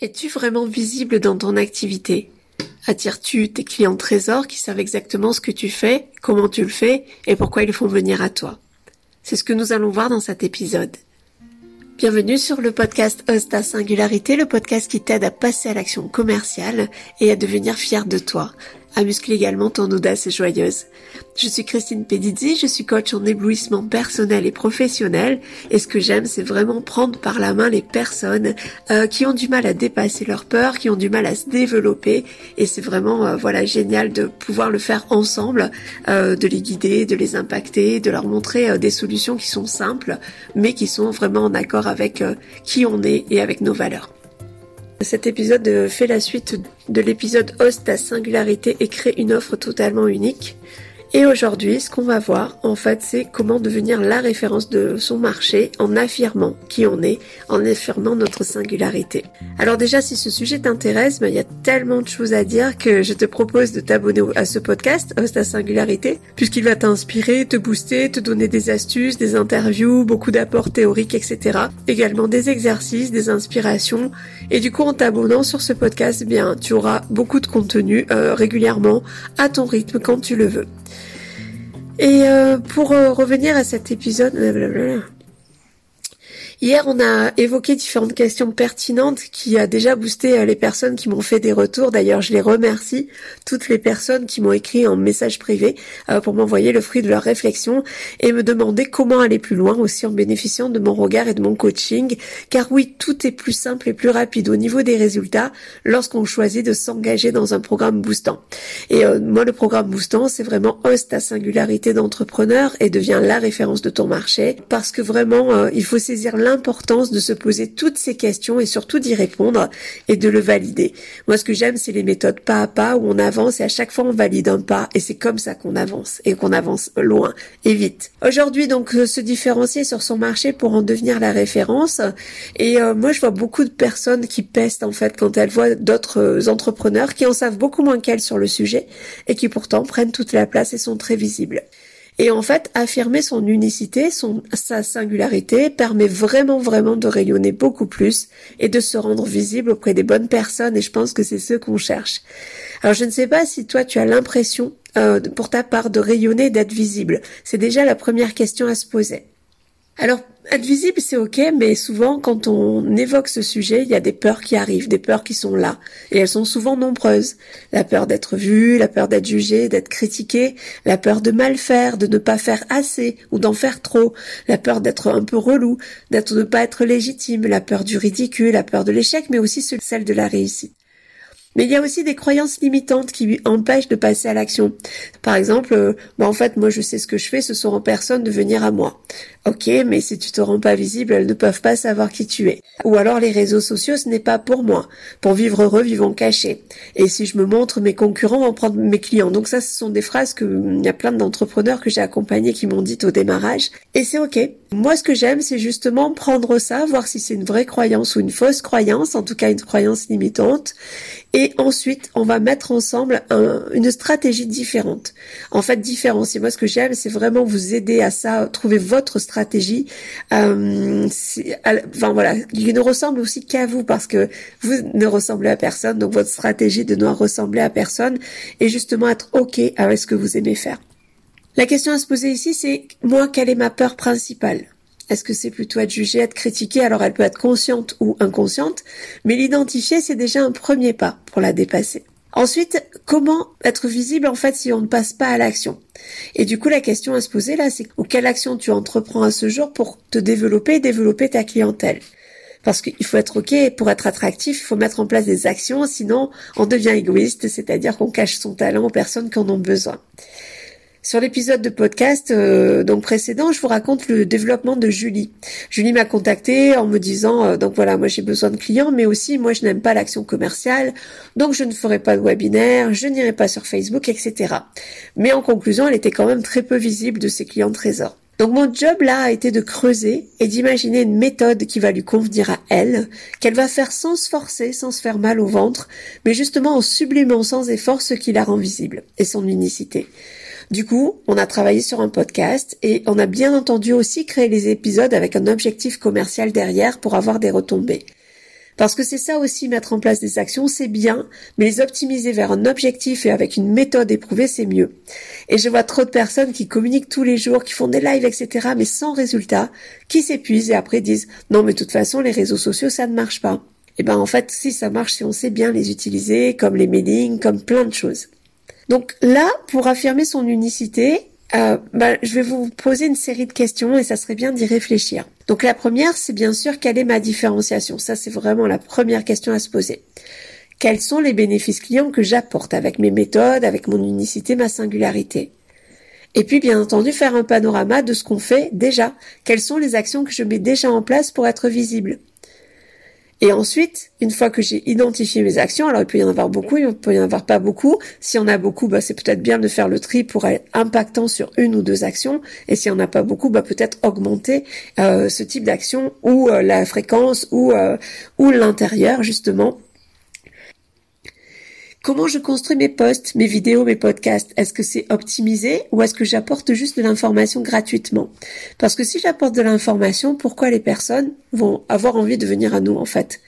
Es-tu vraiment visible dans ton activité? Attires-tu tes clients trésors qui savent exactement ce que tu fais, comment tu le fais et pourquoi ils font venir à toi? C'est ce que nous allons voir dans cet épisode. Bienvenue sur le podcast Osta Singularité, le podcast qui t'aide à passer à l'action commerciale et à devenir fier de toi à muscler également ton audace joyeuse. Je suis Christine Pedizzi, je suis coach en éblouissement personnel et professionnel et ce que j'aime c'est vraiment prendre par la main les personnes euh, qui ont du mal à dépasser leur peur, qui ont du mal à se développer et c'est vraiment euh, voilà génial de pouvoir le faire ensemble, euh, de les guider, de les impacter, de leur montrer des solutions qui sont simples mais qui sont vraiment en accord avec qui on est et avec nos valeurs. Cet épisode fait la suite de l'épisode Host ta singularité et crée une offre totalement unique. Et aujourd'hui, ce qu'on va voir, en fait, c'est comment devenir la référence de son marché en affirmant qui on est, en affirmant notre singularité. Alors déjà, si ce sujet t'intéresse, ben, il y a tellement de choses à dire que je te propose de t'abonner à ce podcast, Host ta singularité, puisqu'il va t'inspirer, te booster, te donner des astuces, des interviews, beaucoup d'apports théoriques, etc. Également des exercices, des inspirations. Et du coup, en t'abonnant sur ce podcast, bien, tu auras beaucoup de contenu euh, régulièrement à ton rythme quand tu le veux. Et euh, pour euh, revenir à cet épisode, Hier, on a évoqué différentes questions pertinentes qui a déjà boosté euh, les personnes qui m'ont fait des retours. D'ailleurs, je les remercie, toutes les personnes qui m'ont écrit en message privé euh, pour m'envoyer le fruit de leur réflexion et me demander comment aller plus loin aussi en bénéficiant de mon regard et de mon coaching. Car oui, tout est plus simple et plus rapide au niveau des résultats lorsqu'on choisit de s'engager dans un programme boostant. Et euh, moi, le programme boostant, c'est vraiment host ta singularité d'entrepreneur et devient la référence de ton marché parce que vraiment, il faut saisir l'importance de se poser toutes ces questions et surtout d'y répondre et de le valider. Moi, ce que j'aime, c'est les méthodes pas à pas où on avance et à chaque fois on valide un pas et c'est comme ça qu'on avance et qu'on avance loin et vite. Aujourd'hui, donc, euh, se différencier sur son marché pour en devenir la référence. Et euh, moi, je vois beaucoup de personnes qui pestent en fait quand elles voient d'autres euh, entrepreneurs qui en savent beaucoup moins qu'elles sur le sujet et qui pourtant prennent toute la place et sont très visibles. Et en fait, affirmer son unicité, son, sa singularité permet vraiment, vraiment de rayonner beaucoup plus et de se rendre visible auprès des bonnes personnes et je pense que c'est ce qu'on cherche. Alors je ne sais pas si toi tu as l'impression euh, pour ta part de rayonner, d'être visible. C'est déjà la première question à se poser. Alors, être visible, c'est ok, mais souvent, quand on évoque ce sujet, il y a des peurs qui arrivent, des peurs qui sont là. Et elles sont souvent nombreuses. La peur d'être vue, la peur d'être jugée, d'être critiquée, la peur de mal faire, de ne pas faire assez ou d'en faire trop, la peur d'être un peu relou, d'être de ne pas être légitime, la peur du ridicule, la peur de l'échec, mais aussi celle de la réussite. Mais il y a aussi des croyances limitantes qui lui empêchent de passer à l'action. Par exemple, euh, bah, en fait, moi je sais ce que je fais, ce sont en personne de venir à moi. Ok, mais si tu te rends pas visible, elles ne peuvent pas savoir qui tu es. Ou alors les réseaux sociaux, ce n'est pas pour moi. Pour vivre heureux, vivons cachés. Et si je me montre, mes concurrents vont prendre mes clients. Donc ça, ce sont des phrases que il y a plein d'entrepreneurs que j'ai accompagnés qui m'ont dites au démarrage. Et c'est ok. Moi, ce que j'aime, c'est justement prendre ça, voir si c'est une vraie croyance ou une fausse croyance, en tout cas une croyance limitante. Et ensuite, on va mettre ensemble une stratégie différente. En fait, différencier. Moi, ce que j'aime, c'est vraiment vous aider à ça, trouver votre stratégie stratégie, euh, enfin voilà, il ne ressemble aussi qu'à vous parce que vous ne ressemblez à personne, donc votre stratégie de ne ressembler à personne et justement être ok avec ce que vous aimez faire. La question à se poser ici, c'est moi, quelle est ma peur principale? Est-ce que c'est plutôt être jugé, être critiqué? Alors elle peut être consciente ou inconsciente, mais l'identifier, c'est déjà un premier pas pour la dépasser. Ensuite, comment être visible en fait si on ne passe pas à l'action? Et du coup, la question à se poser là, c'est quelle action tu entreprends à ce jour pour te développer développer ta clientèle? Parce qu'il faut être ok pour être attractif, il faut mettre en place des actions, sinon on devient égoïste, c'est-à-dire qu'on cache son talent aux personnes qui en ont besoin. Sur l'épisode de podcast euh, donc précédent, je vous raconte le développement de Julie. Julie m'a contacté en me disant euh, donc voilà, moi j'ai besoin de clients, mais aussi moi je n'aime pas l'action commerciale, donc je ne ferai pas de webinaire, je n'irai pas sur Facebook, etc. Mais en conclusion, elle était quand même très peu visible de ses clients trésors. Donc mon job là a été de creuser et d'imaginer une méthode qui va lui convenir à elle, qu'elle va faire sans se forcer, sans se faire mal au ventre, mais justement en sublimant sans effort ce qui la rend visible et son unicité. Du coup, on a travaillé sur un podcast et on a bien entendu aussi créé les épisodes avec un objectif commercial derrière pour avoir des retombées. Parce que c'est ça aussi, mettre en place des actions, c'est bien, mais les optimiser vers un objectif et avec une méthode éprouvée, c'est mieux. Et je vois trop de personnes qui communiquent tous les jours, qui font des lives, etc., mais sans résultat, qui s'épuisent et après disent, non, mais de toute façon, les réseaux sociaux, ça ne marche pas. Et eh ben, en fait, si ça marche, si on sait bien les utiliser, comme les mailings, comme plein de choses. Donc là, pour affirmer son unicité, euh, bah, je vais vous poser une série de questions et ça serait bien d'y réfléchir. Donc la première, c'est bien sûr quelle est ma différenciation? Ça, c'est vraiment la première question à se poser. Quels sont les bénéfices clients que j'apporte avec mes méthodes, avec mon unicité, ma singularité? Et puis, bien entendu, faire un panorama de ce qu'on fait déjà. Quelles sont les actions que je mets déjà en place pour être visible? Et ensuite, une fois que j'ai identifié mes actions, alors il peut y en avoir beaucoup, il peut y en avoir pas beaucoup. Si on a beaucoup, bah, c'est peut-être bien de faire le tri pour être impactant sur une ou deux actions. Et si on n'a pas beaucoup, bah, peut-être augmenter euh, ce type d'action ou euh, la fréquence ou, euh, ou l'intérieur justement Comment je construis mes posts, mes vidéos, mes podcasts? Est-ce que c'est optimisé ou est-ce que j'apporte juste de l'information gratuitement? Parce que si j'apporte de l'information, pourquoi les personnes vont avoir envie de venir à nous en fait?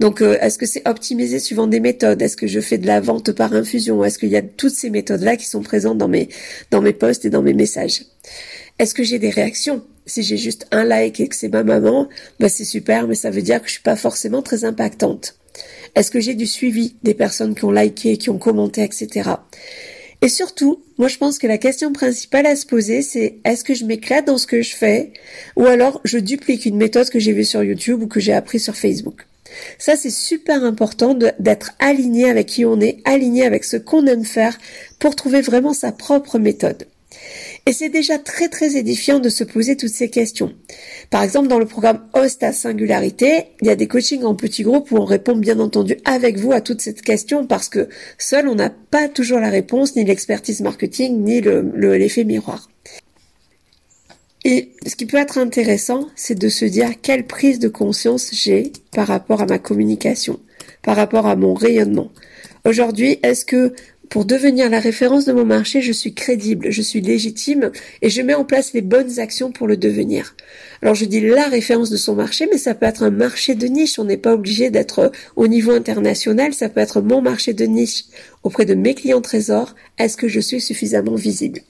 Donc euh, est-ce que c'est optimisé suivant des méthodes? Est-ce que je fais de la vente par infusion? Est-ce qu'il y a toutes ces méthodes-là qui sont présentes dans mes dans mes posts et dans mes messages? Est-ce que j'ai des réactions? Si j'ai juste un like et que c'est ma maman, bah c'est super, mais ça veut dire que je suis pas forcément très impactante. Est-ce que j'ai du suivi des personnes qui ont liké, qui ont commenté, etc. Et surtout, moi je pense que la question principale à se poser, c'est est-ce que je m'éclate dans ce que je fais ou alors je duplique une méthode que j'ai vue sur YouTube ou que j'ai appris sur Facebook. Ça, c'est super important d'être aligné avec qui on est, aligné avec ce qu'on aime faire pour trouver vraiment sa propre méthode. Et c'est déjà très très édifiant de se poser toutes ces questions. Par exemple, dans le programme Host à Singularité, il y a des coachings en petits groupes où on répond bien entendu avec vous à toutes ces questions parce que seul on n'a pas toujours la réponse, ni l'expertise marketing, ni l'effet miroir. Et ce qui peut être intéressant, c'est de se dire quelle prise de conscience j'ai par rapport à ma communication, par rapport à mon rayonnement. Aujourd'hui, est-ce que pour devenir la référence de mon marché, je suis crédible, je suis légitime et je mets en place les bonnes actions pour le devenir. Alors je dis la référence de son marché, mais ça peut être un marché de niche. On n'est pas obligé d'être au niveau international. Ça peut être mon marché de niche auprès de mes clients trésors. Est-ce que je suis suffisamment visible?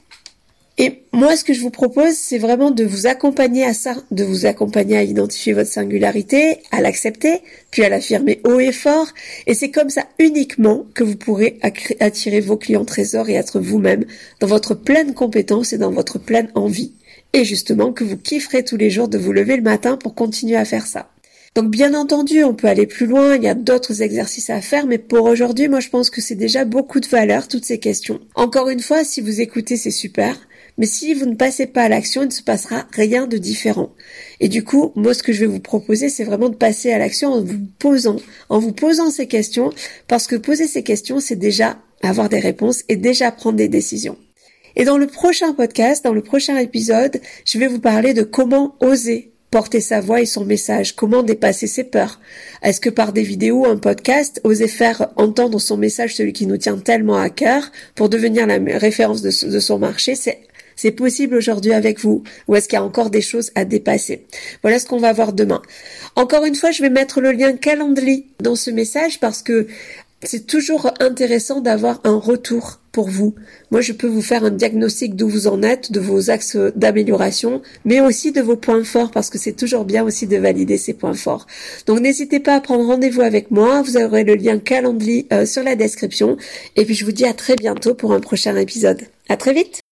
Et moi, ce que je vous propose, c'est vraiment de vous accompagner à ça, de vous accompagner à identifier votre singularité, à l'accepter, puis à l'affirmer haut et fort. Et c'est comme ça uniquement que vous pourrez attirer vos clients trésors et être vous-même dans votre pleine compétence et dans votre pleine envie. Et justement, que vous kifferez tous les jours de vous lever le matin pour continuer à faire ça. Donc bien entendu, on peut aller plus loin, il y a d'autres exercices à faire, mais pour aujourd'hui, moi je pense que c'est déjà beaucoup de valeur, toutes ces questions. Encore une fois, si vous écoutez, c'est super. Mais si vous ne passez pas à l'action, il ne se passera rien de différent. Et du coup, moi, ce que je vais vous proposer, c'est vraiment de passer à l'action en vous posant, en vous posant ces questions, parce que poser ces questions, c'est déjà avoir des réponses et déjà prendre des décisions. Et dans le prochain podcast, dans le prochain épisode, je vais vous parler de comment oser porter sa voix et son message, comment dépasser ses peurs. Est-ce que par des vidéos, un podcast, oser faire entendre son message, celui qui nous tient tellement à cœur, pour devenir la référence de, de son marché, c'est c'est possible aujourd'hui avec vous ou est-ce qu'il y a encore des choses à dépasser? Voilà ce qu'on va voir demain. Encore une fois, je vais mettre le lien Calendly dans ce message parce que c'est toujours intéressant d'avoir un retour pour vous. Moi, je peux vous faire un diagnostic d'où vous en êtes, de vos axes d'amélioration, mais aussi de vos points forts, parce que c'est toujours bien aussi de valider ces points forts. Donc, n'hésitez pas à prendre rendez-vous avec moi. Vous aurez le lien Calendly euh, sur la description. Et puis, je vous dis à très bientôt pour un prochain épisode. À très vite!